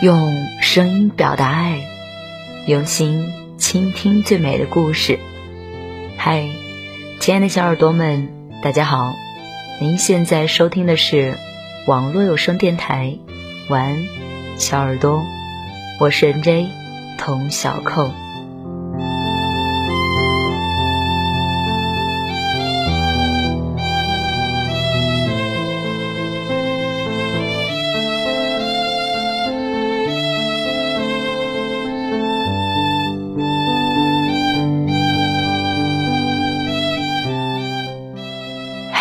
用声音表达爱，用心倾听最美的故事。嗨，亲爱的小耳朵们，大家好！您现在收听的是网络有声电台《晚安，小耳朵》，我是 NJ 童小扣。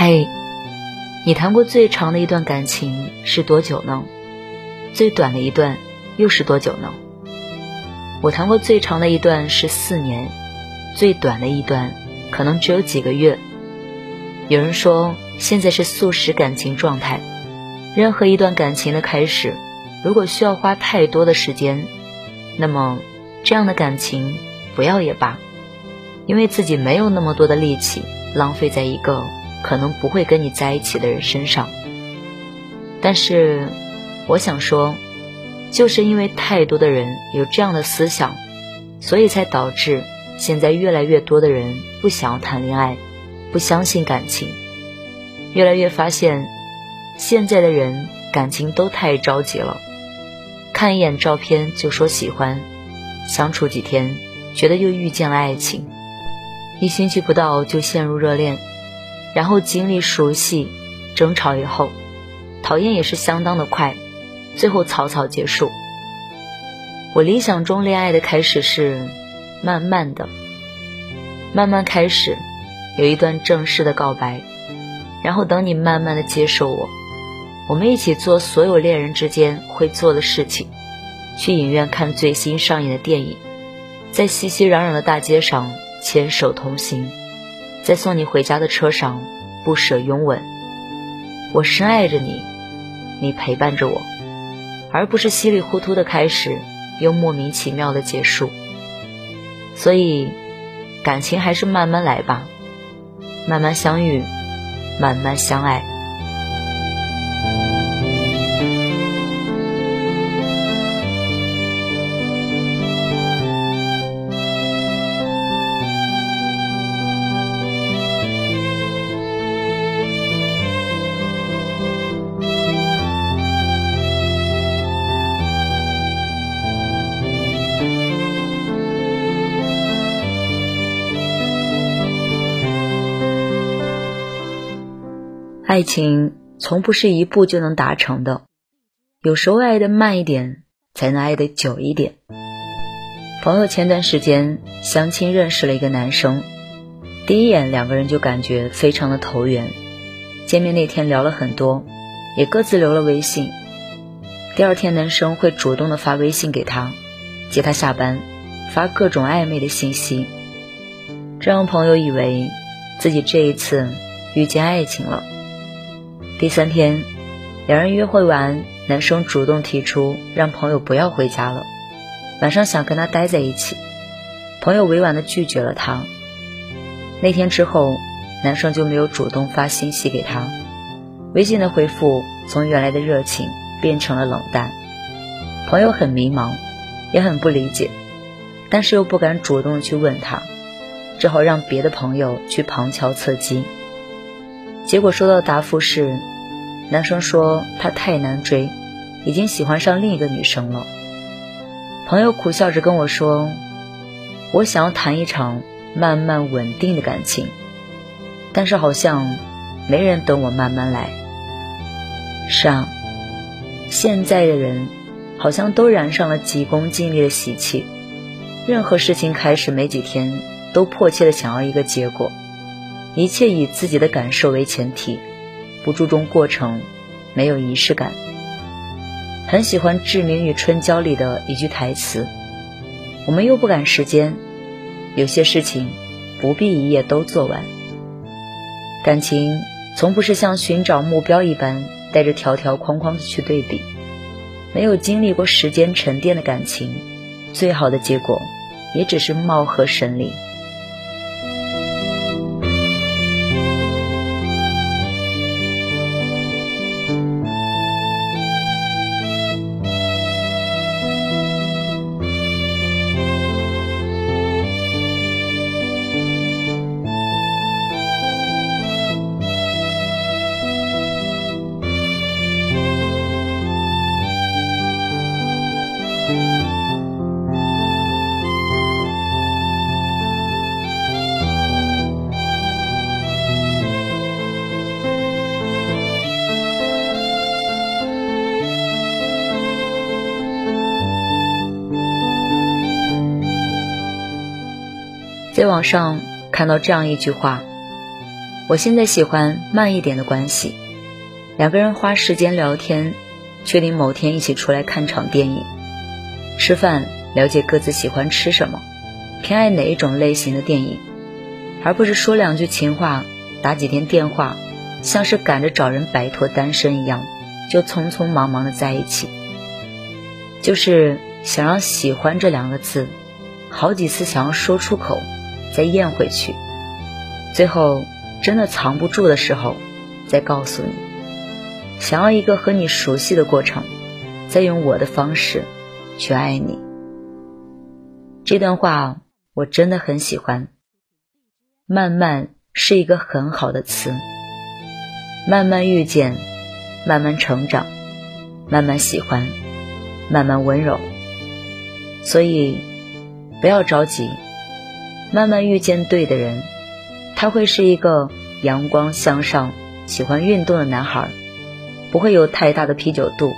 嘿，你谈过最长的一段感情是多久呢？最短的一段又是多久呢？我谈过最长的一段是四年，最短的一段可能只有几个月。有人说现在是速食感情状态，任何一段感情的开始，如果需要花太多的时间，那么这样的感情不要也罢，因为自己没有那么多的力气浪费在一个。可能不会跟你在一起的人身上，但是我想说，就是因为太多的人有这样的思想，所以才导致现在越来越多的人不想要谈恋爱，不相信感情，越来越发现现在的人感情都太着急了，看一眼照片就说喜欢，相处几天觉得又遇见了爱情，一星期不到就陷入热恋。然后经历熟悉、争吵以后，讨厌也是相当的快，最后草草结束。我理想中恋爱的开始是慢慢的，慢慢开始，有一段正式的告白，然后等你慢慢的接受我，我们一起做所有恋人之间会做的事情，去影院看最新上映的电影，在熙熙攘攘的大街上牵手同行。在送你回家的车上，不舍拥吻。我深爱着你，你陪伴着我，而不是稀里糊涂的开始，又莫名其妙的结束。所以，感情还是慢慢来吧，慢慢相遇，慢慢相爱。爱情从不是一步就能达成的，有时候爱的慢一点，才能爱的久一点。朋友前段时间相亲认识了一个男生，第一眼两个人就感觉非常的投缘，见面那天聊了很多，也各自留了微信。第二天男生会主动的发微信给她，接她下班，发各种暧昧的信息，这让朋友以为自己这一次遇见爱情了。第三天，两人约会完，男生主动提出让朋友不要回家了，晚上想跟他待在一起。朋友委婉的拒绝了他。那天之后，男生就没有主动发信息给他，微信的回复从原来的热情变成了冷淡。朋友很迷茫，也很不理解，但是又不敢主动去问他，只好让别的朋友去旁敲侧击。结果收到的答复是，男生说他太难追，已经喜欢上另一个女生了。朋友苦笑着跟我说：“我想要谈一场慢慢稳定的感情，但是好像没人等我慢慢来。”是啊，现在的人好像都染上了急功近利的习气，任何事情开始没几天，都迫切的想要一个结果。一切以自己的感受为前提，不注重过程，没有仪式感。很喜欢《志明与春娇》里的一句台词：“我们又不赶时间，有些事情不必一夜都做完。”感情从不是像寻找目标一般，带着条条框框的去对比。没有经历过时间沉淀的感情，最好的结果也只是貌合神离。在网上看到这样一句话：“我现在喜欢慢一点的关系，两个人花时间聊天，确定某天一起出来看场电影，吃饭了解各自喜欢吃什么，偏爱哪一种类型的电影，而不是说两句情话，打几天电话，像是赶着找人摆脱单身一样，就匆匆忙忙的在一起，就是想让喜欢这两个字，好几次想要说出口。”再咽回去，最后真的藏不住的时候，再告诉你，想要一个和你熟悉的过程，再用我的方式去爱你。这段话我真的很喜欢。慢慢是一个很好的词，慢慢遇见，慢慢成长，慢慢喜欢，慢慢温柔。所以不要着急。慢慢遇见对的人，他会是一个阳光向上、喜欢运动的男孩，不会有太大的啤酒肚，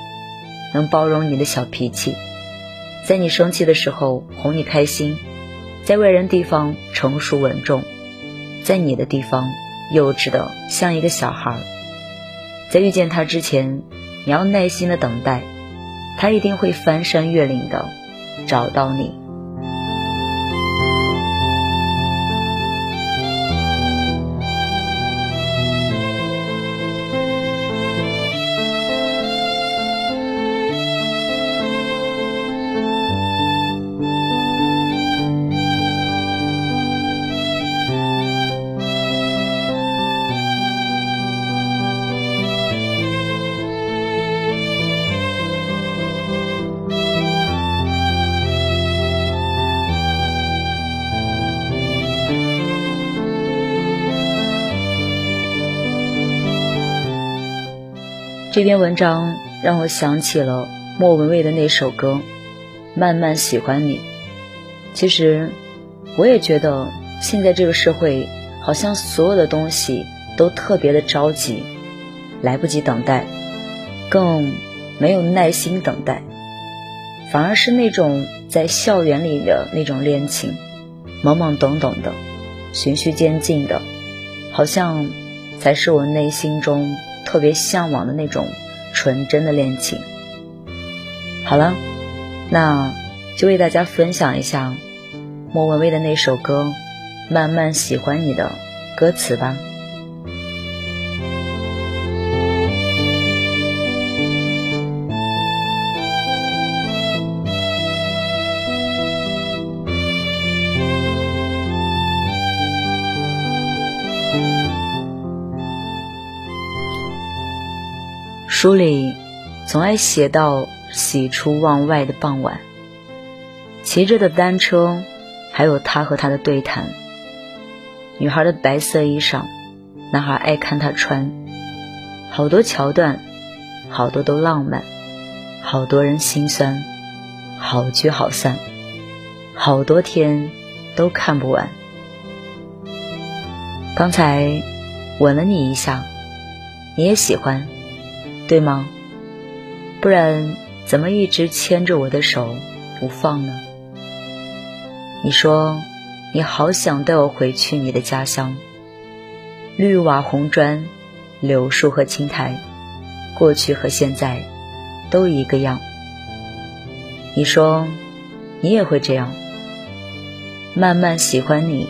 能包容你的小脾气，在你生气的时候哄你开心，在外人地方成熟稳重，在你的地方幼稚的像一个小孩。在遇见他之前，你要耐心的等待，他一定会翻山越岭的找到你。这篇文章让我想起了莫文蔚的那首歌《慢慢喜欢你》。其实，我也觉得现在这个社会好像所有的东西都特别的着急，来不及等待，更没有耐心等待，反而是那种在校园里的那种恋情，懵懵懂懂的，循序渐进的，好像才是我内心中。特别向往的那种纯真的恋情。好了，那就为大家分享一下莫文蔚的那首歌《慢慢喜欢你》的歌词吧。书里总爱写到喜出望外的傍晚，骑着的单车，还有他和她的对谈。女孩的白色衣裳，男孩爱看她穿。好多桥段，好多都浪漫，好多人心酸，好聚好散，好多天都看不完。刚才吻了你一下，你也喜欢。对吗？不然怎么一直牵着我的手不放呢？你说你好想带我回去你的家乡，绿瓦红砖，柳树和青苔，过去和现在都一个样。你说你也会这样，慢慢喜欢你，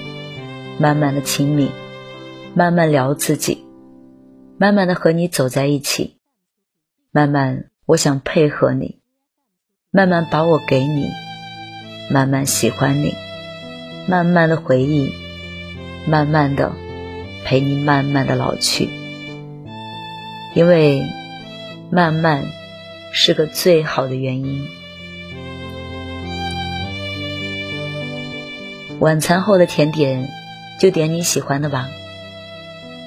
慢慢的亲密，慢慢聊自己，慢慢的和你走在一起，慢慢我想配合你，慢慢把我给你，慢慢喜欢你，慢慢的回忆，慢慢的陪你慢慢的老去，因为慢慢是个最好的原因。晚餐后的甜点，就点你喜欢的吧。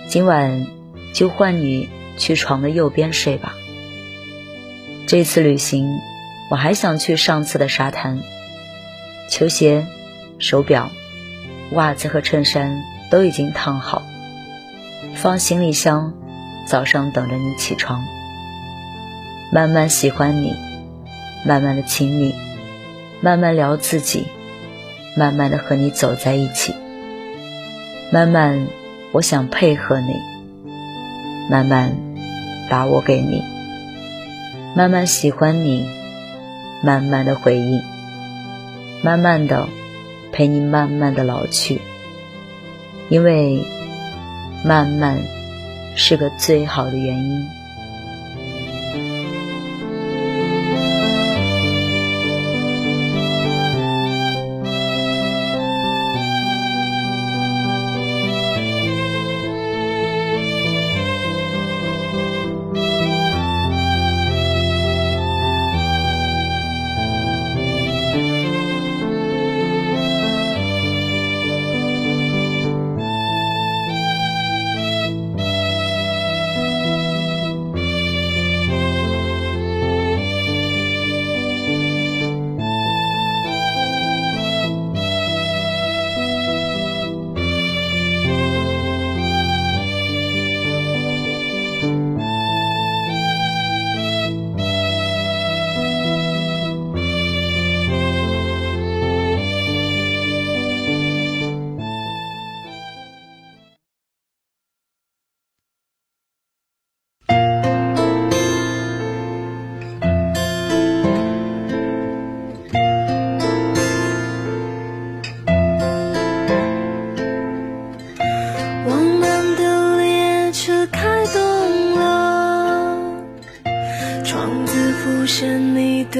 今晚就换你去床的右边睡吧。这次旅行，我还想去上次的沙滩。球鞋、手表、袜子和衬衫都已经烫好，放行李箱，早上等着你起床。慢慢喜欢你，慢慢的亲密，慢慢聊自己。慢慢的和你走在一起，慢慢我想配合你，慢慢把我给你，慢慢喜欢你，慢慢的回忆，慢慢的陪你慢慢的老去，因为慢慢是个最好的原因。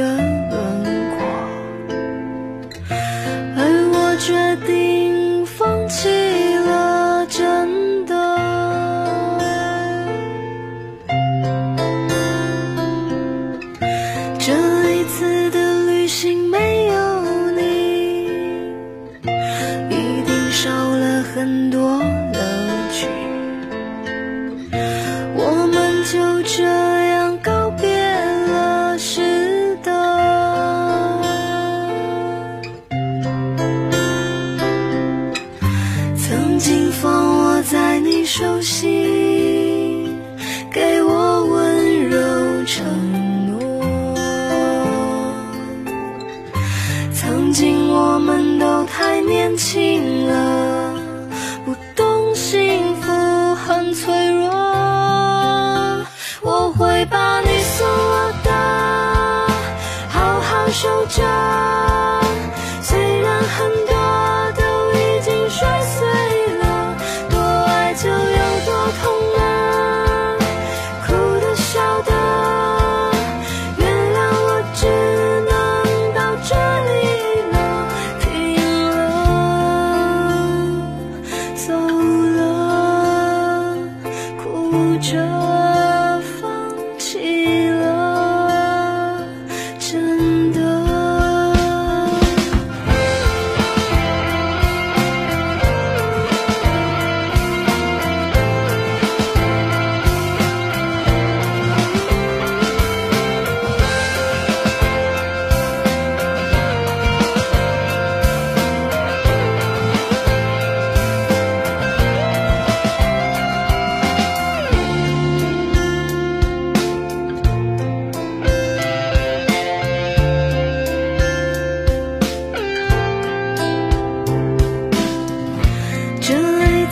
的轮廓。而我决定熟悉。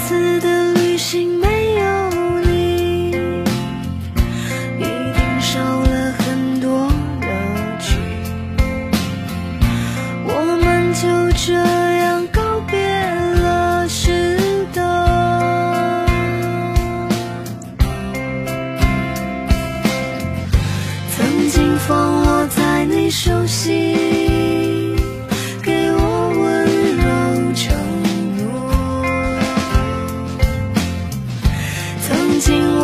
次的旅行没着。